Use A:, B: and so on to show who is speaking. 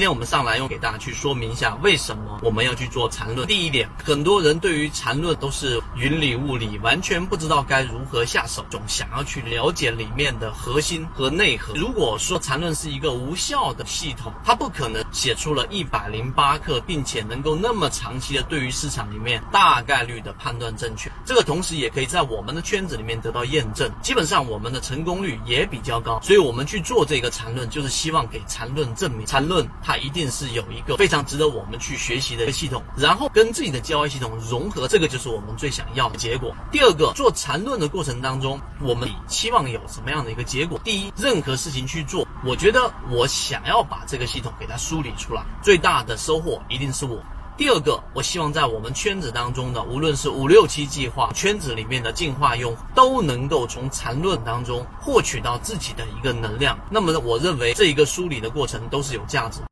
A: 今天我们上来用给大家去说明一下，为什么我们要去做缠论。第一点，很多人对于缠论都是云里雾里，完全不知道该如何下手，总想要去了解里面的核心和内核。如果说缠论是一个无效的系统，它不可能写出了一百零八课，并且能够那么长期的对于市场里面大概率的判断正确。这个同时也可以在我们的圈子里面得到验证，基本上我们的成功率也比较高。所以我们去做这个缠论，就是希望给缠论证明，缠论。它一定是有一个非常值得我们去学习的一个系统，然后跟自己的交易系统融合，这个就是我们最想要的结果。第二个，做缠论的过程当中，我们期望有什么样的一个结果？第一，任何事情去做，我觉得我想要把这个系统给它梳理出来，最大的收获一定是我。第二个，我希望在我们圈子当中的，无论是五六七计划圈子里面的进化用户，都能够从缠论当中获取到自己的一个能量。那么，我认为这一个梳理的过程都是有价值。